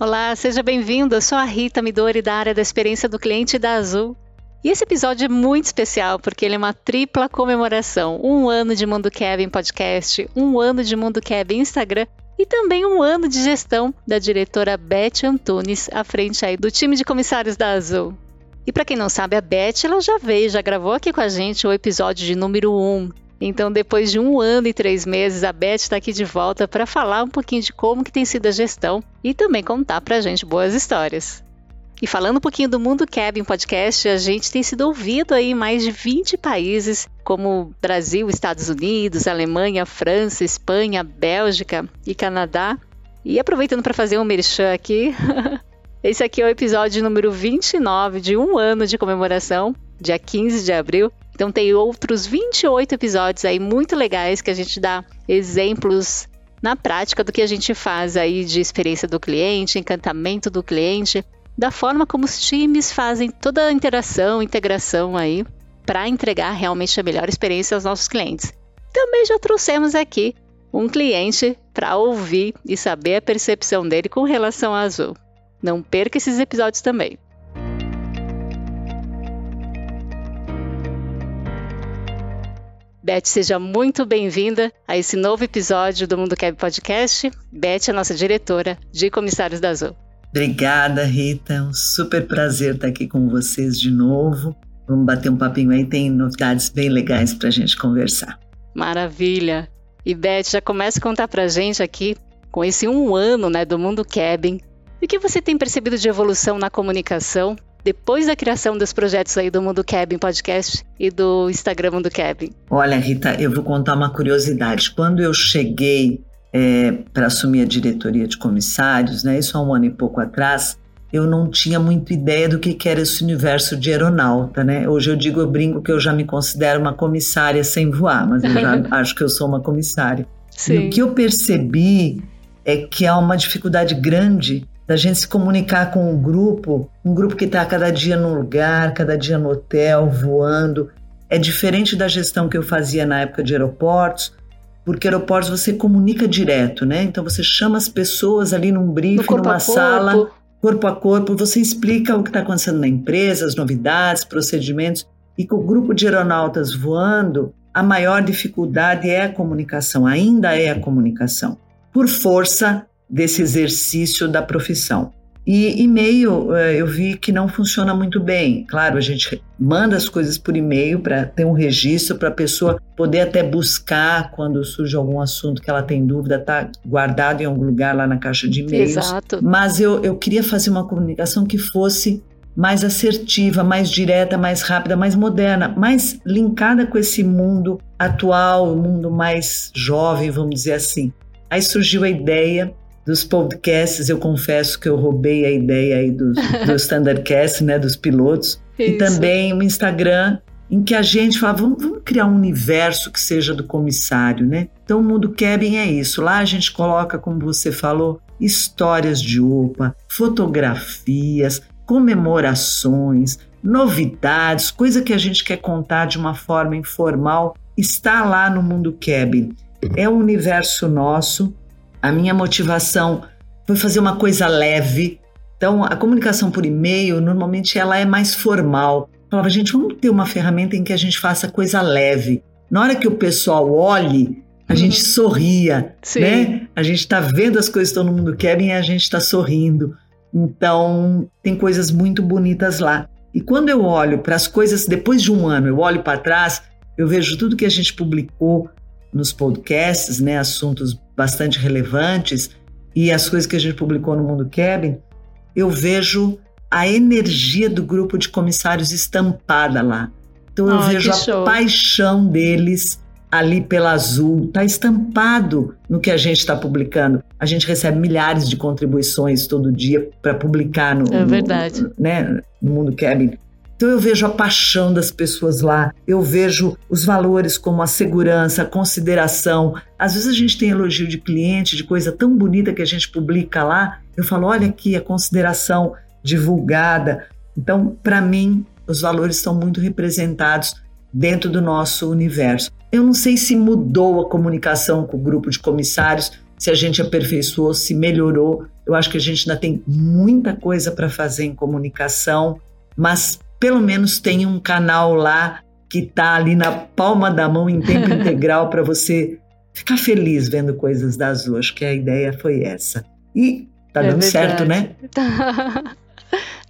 Olá, seja bem-vindo. Eu sou a Rita Midori da área da experiência do cliente da Azul. E esse episódio é muito especial porque ele é uma tripla comemoração: um ano de Mundo Kevin Podcast, um ano de Mundo Kevin Instagram e também um ano de gestão da diretora Beth Antunes à frente aí do time de comissários da Azul. E para quem não sabe, a Beth ela já veio, já gravou aqui com a gente o episódio de número 1, então, depois de um ano e três meses, a Beth está aqui de volta para falar um pouquinho de como que tem sido a gestão e também contar para a gente boas histórias. E falando um pouquinho do Mundo Cabin Podcast, a gente tem sido ouvido aí em mais de 20 países, como Brasil, Estados Unidos, Alemanha, França, Espanha, Bélgica e Canadá. E aproveitando para fazer um merchan aqui, esse aqui é o episódio número 29 de um ano de comemoração, dia 15 de abril, então tem outros 28 episódios aí muito legais que a gente dá exemplos na prática do que a gente faz aí de experiência do cliente, encantamento do cliente, da forma como os times fazem toda a interação, integração aí para entregar realmente a melhor experiência aos nossos clientes. Também já trouxemos aqui um cliente para ouvir e saber a percepção dele com relação à Azul. Não perca esses episódios também. Beth, seja muito bem-vinda a esse novo episódio do Mundo Keb Podcast. Beth é nossa diretora de Comissários da Azul. Obrigada, Rita. É um super prazer estar aqui com vocês de novo. Vamos bater um papinho aí, tem novidades bem legais para a gente conversar. Maravilha. E Beth, já começa a contar para a gente aqui, com esse um ano né, do Mundo Cabin, o que você tem percebido de evolução na comunicação depois da criação dos projetos aí do Mundo Cabin Podcast e do Instagram Mundo Cabin? Olha, Rita, eu vou contar uma curiosidade. Quando eu cheguei é, para assumir a diretoria de comissários, né, isso há um ano e pouco atrás, eu não tinha muita ideia do que era esse universo de aeronauta, né? Hoje eu digo, eu brinco que eu já me considero uma comissária sem voar, mas eu já acho que eu sou uma comissária. Sim. E o que eu percebi é que há uma dificuldade grande da gente se comunicar com um grupo, um grupo que está cada dia num lugar, cada dia no hotel, voando. É diferente da gestão que eu fazia na época de aeroportos, porque aeroportos você comunica direto, né? Então você chama as pessoas ali num briefing, numa sala, corpo a corpo, você explica o que está acontecendo na empresa, as novidades, procedimentos. E com o grupo de aeronautas voando, a maior dificuldade é a comunicação, ainda é a comunicação, por força desse exercício da profissão. E e-mail eh, eu vi que não funciona muito bem. Claro, a gente manda as coisas por e-mail para ter um registro para a pessoa poder até buscar quando surge algum assunto que ela tem dúvida, tá guardado em algum lugar lá na caixa de e-mails. Exato. Mas eu, eu queria fazer uma comunicação que fosse mais assertiva, mais direta, mais rápida, mais moderna, mais linkada com esse mundo atual, o mundo mais jovem, vamos dizer assim. Aí surgiu a ideia dos podcasts, eu confesso que eu roubei a ideia aí do, do Standardcast, né, dos pilotos, Isso. e também o Instagram, em que a gente fala, vamos, vamos, criar um universo que seja do comissário, né? Então o Mundo Cabin é isso. Lá a gente coloca, como você falou, histórias de UPA, fotografias, comemorações, novidades, coisa que a gente quer contar de uma forma informal, está lá no Mundo Cabin. É um universo nosso a minha motivação foi fazer uma coisa leve. Então, a comunicação por e-mail, normalmente, ela é mais formal. Eu falava, gente, vamos ter uma ferramenta em que a gente faça coisa leve. Na hora que o pessoal olhe, a uhum. gente sorria, Sim. né? A gente está vendo as coisas que no mundo querem e a gente está sorrindo. Então, tem coisas muito bonitas lá. E quando eu olho para as coisas, depois de um ano, eu olho para trás, eu vejo tudo que a gente publicou, nos podcasts, né, assuntos bastante relevantes e as coisas que a gente publicou no Mundo Cabin, eu vejo a energia do grupo de comissários estampada lá. Então eu oh, vejo a show. paixão deles ali pela Azul, está estampado no que a gente está publicando. A gente recebe milhares de contribuições todo dia para publicar no, é verdade. No, né, no Mundo Cabin Então eu vejo a paixão das pessoas lá, eu vejo os valores como a segurança, a consideração. Às vezes a gente tem elogio de cliente, de coisa tão bonita que a gente publica lá. Eu falo, olha aqui a consideração divulgada. Então, para mim, os valores estão muito representados dentro do nosso universo. Eu não sei se mudou a comunicação com o grupo de comissários, se a gente aperfeiçoou, se melhorou. Eu acho que a gente ainda tem muita coisa para fazer em comunicação, mas pelo menos tem um canal lá que está ali na palma da mão em tempo integral para você ficar feliz vendo coisas da Azul. Acho que a ideia foi essa. E tá é dando verdade. certo, né?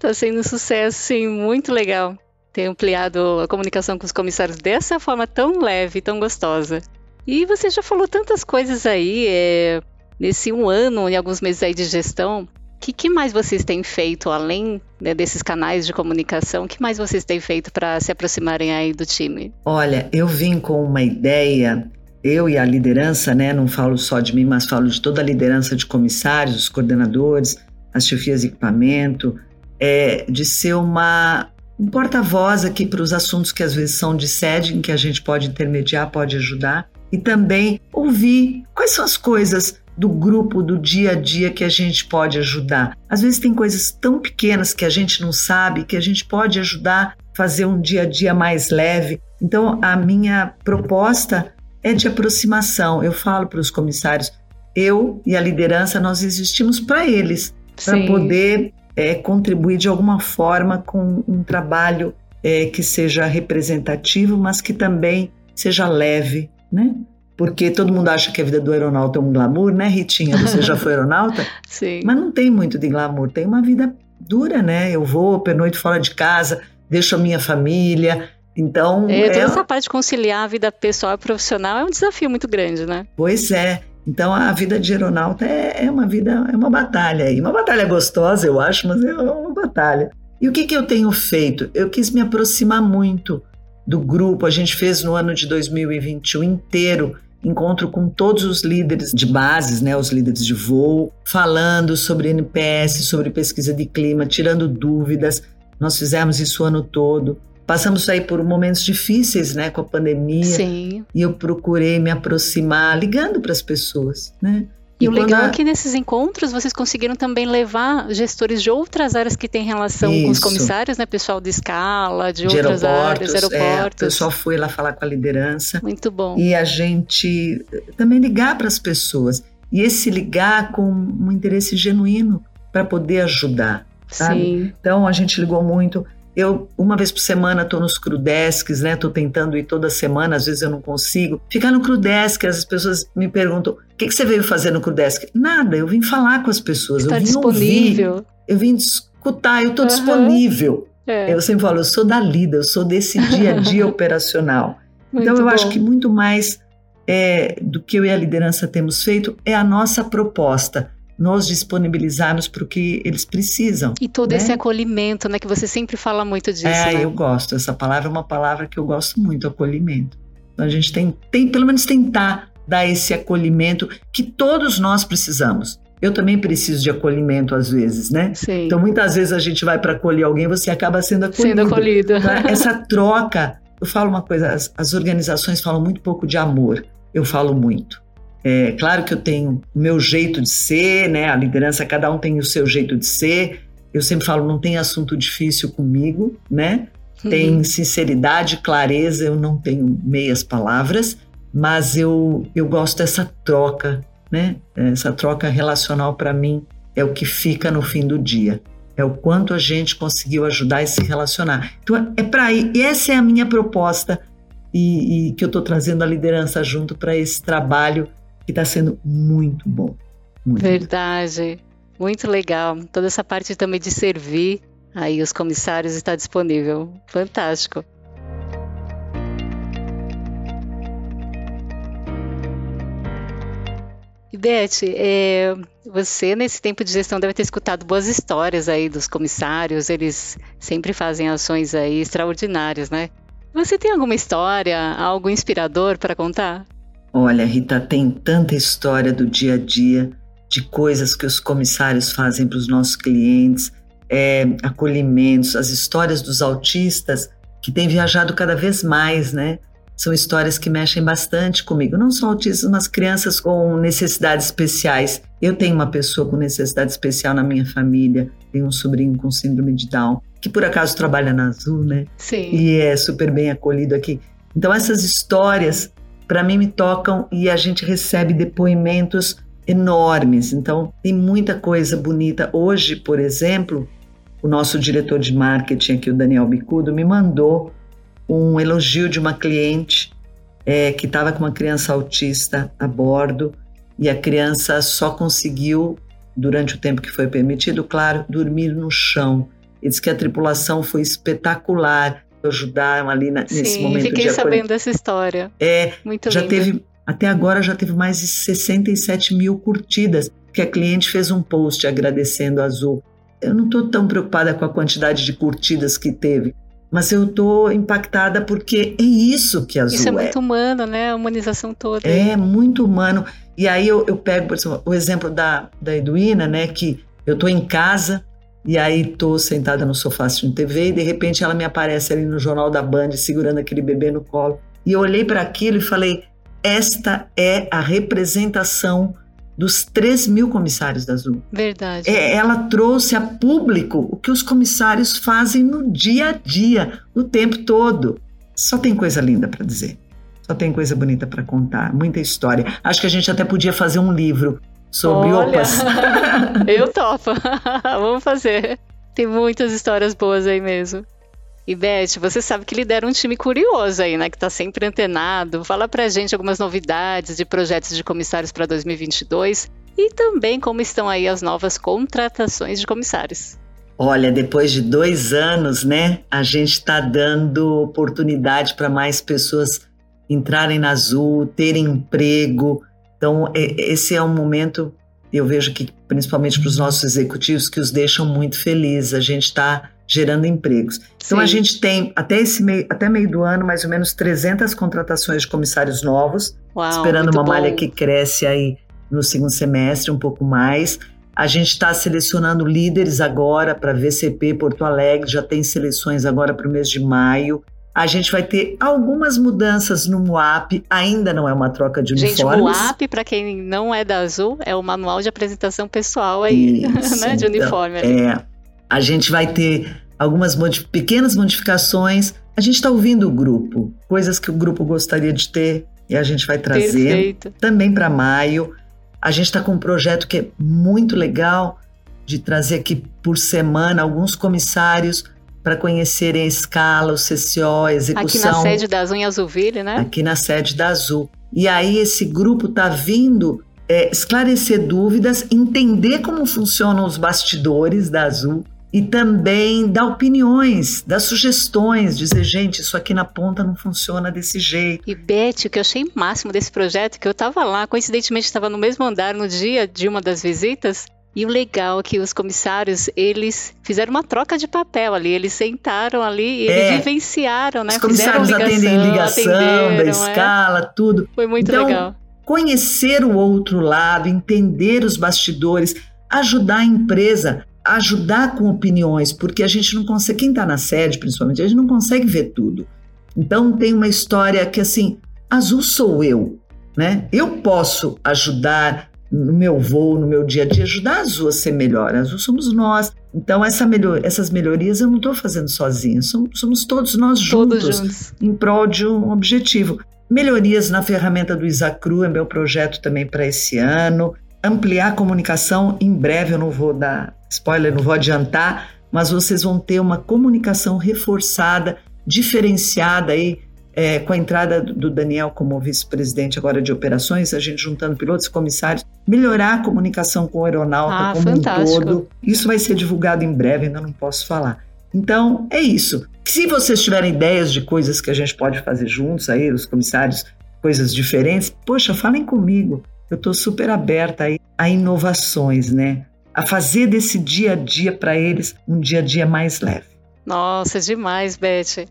tá sendo um sucesso, sim, muito legal ter ampliado a comunicação com os comissários dessa forma tão leve, tão gostosa. E você já falou tantas coisas aí, é, nesse um ano e alguns meses aí de gestão, que, que mais vocês têm feito, além né, desses canais de comunicação, o que mais vocês têm feito para se aproximarem aí do time? Olha, eu vim com uma ideia, eu e a liderança, né, não falo só de mim, mas falo de toda a liderança de comissários, os coordenadores, as chefias de equipamento, é, de ser uma, um porta-voz aqui para os assuntos que às vezes são de sede, em que a gente pode intermediar, pode ajudar, e também ouvir quais são as coisas do grupo, do dia a dia que a gente pode ajudar. Às vezes tem coisas tão pequenas que a gente não sabe que a gente pode ajudar a fazer um dia a dia mais leve. Então, a minha proposta é de aproximação. Eu falo para os comissários, eu e a liderança, nós existimos para eles, para poder é, contribuir de alguma forma com um trabalho é, que seja representativo, mas que também seja leve, né? Porque todo mundo acha que a vida do aeronauta é um glamour, né, Ritinha? Você já foi aeronauta? Sim. Mas não tem muito de glamour, tem uma vida dura, né? Eu vou pernoite fora de casa, deixo a minha família, então... É, toda é... essa parte de conciliar a vida pessoal e profissional é um desafio muito grande, né? Pois é. Então a vida de aeronauta é, é uma vida, é uma batalha. E uma batalha gostosa, eu acho, mas é uma batalha. E o que, que eu tenho feito? Eu quis me aproximar muito do grupo. A gente fez no ano de 2021 inteiro encontro com todos os líderes de bases, né, os líderes de voo, falando sobre NPS, sobre pesquisa de clima, tirando dúvidas. Nós fizemos isso o ano todo. Passamos aí por momentos difíceis, né, com a pandemia. Sim. E eu procurei me aproximar, ligando para as pessoas, né? E, e o legal a... é que nesses encontros vocês conseguiram também levar gestores de outras áreas que têm relação Isso. com os comissários, né? Pessoal de escala, de, de outras áreas, aeroportos. É, o pessoal foi lá falar com a liderança. Muito bom. E a gente também ligar para as pessoas. E esse ligar com um interesse genuíno para poder ajudar. Sabe? Sim. Então a gente ligou muito. Eu, uma vez por semana, estou nos Crudesques, né? Estou tentando ir toda semana, às vezes eu não consigo. Ficar no Crudesk, as pessoas me perguntam: o que, que você veio fazer no Crudesk? Nada, eu vim falar com as pessoas, Está eu vim disponível. ouvir, eu vim escutar, eu estou uhum. disponível. É. Eu sempre falo, eu sou da lida, eu sou desse dia a dia operacional. então eu bom. acho que muito mais é, do que eu e a liderança temos feito é a nossa proposta nos disponibilizarmos para o que eles precisam. E todo né? esse acolhimento, né, que você sempre fala muito disso. É, né? eu gosto. Essa palavra é uma palavra que eu gosto muito, acolhimento. Então a gente tem, tem pelo menos tentar dar esse acolhimento que todos nós precisamos. Eu também preciso de acolhimento às vezes, né? Sim. Então muitas vezes a gente vai para acolher alguém, você acaba sendo acolhido. Sendo acolhido. Então, essa troca, eu falo uma coisa, as, as organizações falam muito pouco de amor. Eu falo muito. É claro que eu tenho o meu jeito de ser, né? A liderança, cada um tem o seu jeito de ser. Eu sempre falo, não tem assunto difícil comigo, né? Uhum. Tem sinceridade, clareza, eu não tenho meias palavras, mas eu, eu gosto dessa troca, né? Essa troca relacional para mim é o que fica no fim do dia. É o quanto a gente conseguiu ajudar e se relacionar. Então é para aí. E essa é a minha proposta e, e que eu estou trazendo a liderança junto para esse trabalho que está sendo muito bom. Muito Verdade. Muito legal. Toda essa parte também de servir aí os comissários está disponível. Fantástico. E Beth, é, você nesse tempo de gestão deve ter escutado boas histórias aí dos comissários, eles sempre fazem ações aí extraordinárias, né? Você tem alguma história, algo inspirador para contar? Olha, Rita, tem tanta história do dia a dia, de coisas que os comissários fazem para os nossos clientes. é, acolhimentos, as histórias dos autistas que têm viajado cada vez mais, né? São histórias que mexem bastante comigo, não só autistas, mas crianças com necessidades especiais. Eu tenho uma pessoa com necessidade especial na minha família, tenho um sobrinho com síndrome de Down, que por acaso trabalha na Azul, né? Sim. E é super bem acolhido aqui. Então essas histórias para mim me tocam e a gente recebe depoimentos enormes. Então tem muita coisa bonita. Hoje, por exemplo, o nosso diretor de marketing aqui, o Daniel Bicudo, me mandou um elogio de uma cliente é, que estava com uma criança autista a bordo e a criança só conseguiu, durante o tempo que foi permitido, claro, dormir no chão. E diz que a tripulação foi espetacular, ajudaram ali na, Sim, nesse momento fiquei de sabendo dessa história. É, Muito já linda. teve, até agora já teve mais de 67 mil curtidas, que a cliente fez um post agradecendo a Azul. Eu não estou tão preocupada com a quantidade de curtidas que teve, mas eu estou impactada porque é isso que a Azul Isso é muito humano, né? A humanização toda. É muito humano. E aí eu, eu pego, por exemplo, o exemplo da, da Eduína, né? Que eu tô em casa e aí tô sentada no sofá assistindo TV e de repente ela me aparece ali no Jornal da Band segurando aquele bebê no colo. E eu olhei para aquilo e falei: esta é a representação dos 3 mil comissários da Azul. Verdade. É, ela trouxe a público o que os comissários fazem no dia a dia, o tempo todo. Só tem coisa linda para dizer. Só tem coisa bonita para contar, muita história. Acho que a gente até podia fazer um livro sobre Olha, opas. Eu topo. Vamos fazer. Tem muitas histórias boas aí mesmo. E Beth, você sabe que lidera um time curioso aí, né? Que tá sempre antenado. Fala pra gente algumas novidades de projetos de comissários para 2022 e também como estão aí as novas contratações de comissários. Olha, depois de dois anos, né, a gente está dando oportunidade para mais pessoas entrarem na Azul, terem emprego. Então, esse é um momento, eu vejo que principalmente para os nossos executivos, que os deixam muito felizes. A gente está gerando empregos. Então, Sim. a gente tem, até, esse meio, até meio do ano, mais ou menos 300 contratações de comissários novos, Uau, esperando uma bom. malha que cresce aí no segundo semestre, um pouco mais. A gente está selecionando líderes agora para VCP Porto Alegre, já tem seleções agora para o mês de maio. A gente vai ter algumas mudanças no MUAP, ainda não é uma troca de Gente, o uniformes. MUAP, para quem não é da Azul, é o manual de apresentação pessoal aí, Isso, né? De então, uniforme. É, a gente vai ter algumas modi pequenas modificações. A gente está ouvindo o grupo, coisas que o grupo gostaria de ter e a gente vai trazer Perfeito. também para maio. A gente está com um projeto que é muito legal de trazer aqui por semana alguns comissários para conhecerem a escala, o CCO, a execução. Aqui na sede da Azul em Azulville, né? Aqui na sede da Azul. E aí esse grupo está vindo é, esclarecer dúvidas, entender como funcionam os bastidores da Azul e também dar opiniões, dar sugestões, dizer, gente, isso aqui na ponta não funciona desse jeito. E Beth, o que eu achei máximo desse projeto, que eu tava lá, coincidentemente estava no mesmo andar no dia de uma das visitas, e o legal é que os comissários, eles fizeram uma troca de papel ali, eles sentaram ali e eles É. vivenciaram, né? Os comissários Fizeram atendem ligação, da é. escala, tudo. Foi muito Então, legal. Conhecer o outro lado, entender os bastidores, ajudar a empresa, ajudar com opiniões, porque a gente não consegue, quem está na sede principalmente, a gente não consegue ver tudo. Então tem uma história que assim, azul sou eu, né? Eu posso ajudar no meu voo, no meu dia a dia, ajudar a Azul a ser melhor. A Azul somos nós. Então essa melhor, essas melhorias eu não estou fazendo sozinha, somos, somos todos nós juntos, Todos juntos. em prol de um objetivo. Melhorias na ferramenta do Isacru é meu projeto também para esse ano. Ampliar a comunicação, em breve eu não vou dar spoiler, não vou adiantar, mas vocês vão ter uma comunicação reforçada, diferenciada aí, é, com a entrada do Daniel como vice-presidente agora de operações, a gente juntando pilotos e comissários, melhorar a comunicação com o aeronauta Ah, como fantástico. um todo. Isso vai ser divulgado em breve, ainda não posso falar. Então, é isso. Se vocês tiverem ideias de coisas que a gente pode fazer juntos aí, os comissários, coisas diferentes, poxa, falem comigo. Eu estou super aberta aí a inovações, né? A fazer desse dia a dia para eles um dia a dia mais leve. Nossa, demais, Beth.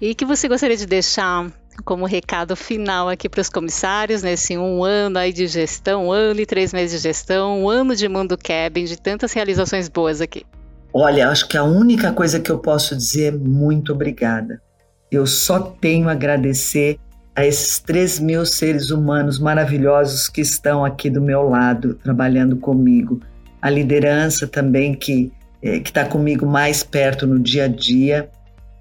E que você gostaria de deixar como recado final aqui para os comissários, nesse um ano aí de gestão, um ano e três meses de gestão, um ano de Mundo Cabin, de tantas realizações boas aqui? Olha, acho que a única coisa que eu posso dizer é muito obrigada. Eu só tenho a agradecer a esses 3 mil seres humanos maravilhosos que estão aqui do meu lado, trabalhando comigo. A liderança também que é, está comigo mais perto no dia a dia.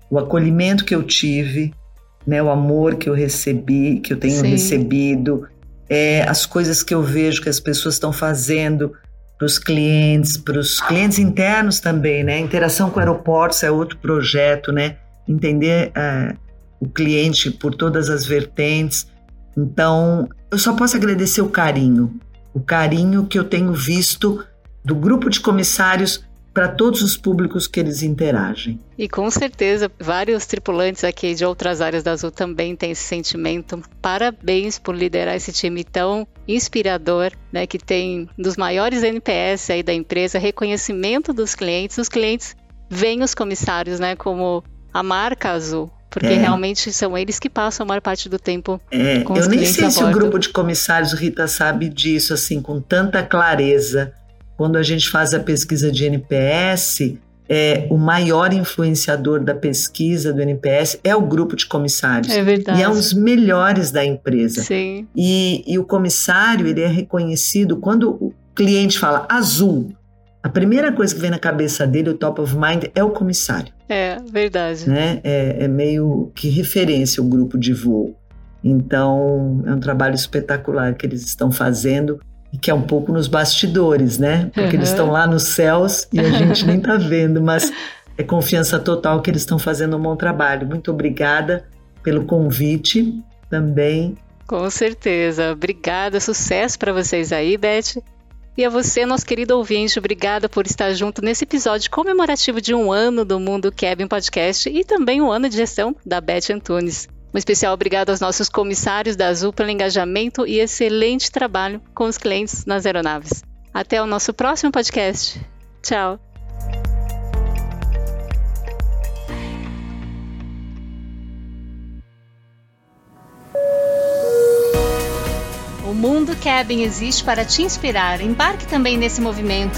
O acolhimento que eu tive, né, o amor que eu recebi, que eu tenho Sim. recebido, é, as coisas que eu vejo que as pessoas estão fazendo para os clientes, para os clientes internos também, né? Interação com aeroportos é outro projeto, né? Entender é, o cliente por todas as vertentes. Então, eu só posso agradecer o carinho, o carinho que eu tenho visto do grupo de comissários para todos os públicos que eles interagem. E com certeza, vários tripulantes aqui de outras áreas da Azul também têm esse sentimento. Parabéns por liderar esse time tão inspirador, né, que tem dos maiores NPS aí da empresa, reconhecimento dos clientes. Os clientes veem os comissários, né, como a marca Azul, porque é. realmente são eles que passam a maior parte do tempo é. com os Eu nem sei se o grupo de comissários, Rita, sabe disso assim com tanta clareza quando a gente faz a pesquisa de NPS, é, o maior influenciador da pesquisa do NPS é o grupo de comissários. É verdade. E é um dos melhores da empresa. Sim. E, e o comissário, ele é reconhecido quando o cliente fala azul. A primeira coisa que vem na cabeça dele, o top of mind, é o comissário. É, verdade. Né? É, é meio que referência o grupo de voo. Então, é um trabalho espetacular que eles estão fazendo que é um pouco nos bastidores, né? Porque uhum. eles estão lá nos céus e a gente nem está vendo, mas é confiança total que eles estão fazendo um bom trabalho. Muito obrigada pelo convite também. Com certeza. Obrigada, sucesso para vocês aí, Beth. E a você, nosso querido ouvinte, obrigada por estar junto nesse episódio comemorativo de um ano do Mundo Kevin Podcast e também um ano de gestão da Beth Antunes. Um especial obrigado aos nossos comissários da Azul pelo engajamento e excelente trabalho com os clientes nas aeronaves. Até o nosso próximo podcast. Tchau! O Mundo Cabin existe para te inspirar. Embarque também nesse movimento.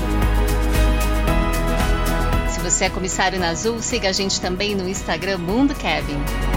Se você é comissário na Azul, siga a gente também no Instagram Mundo Cabin.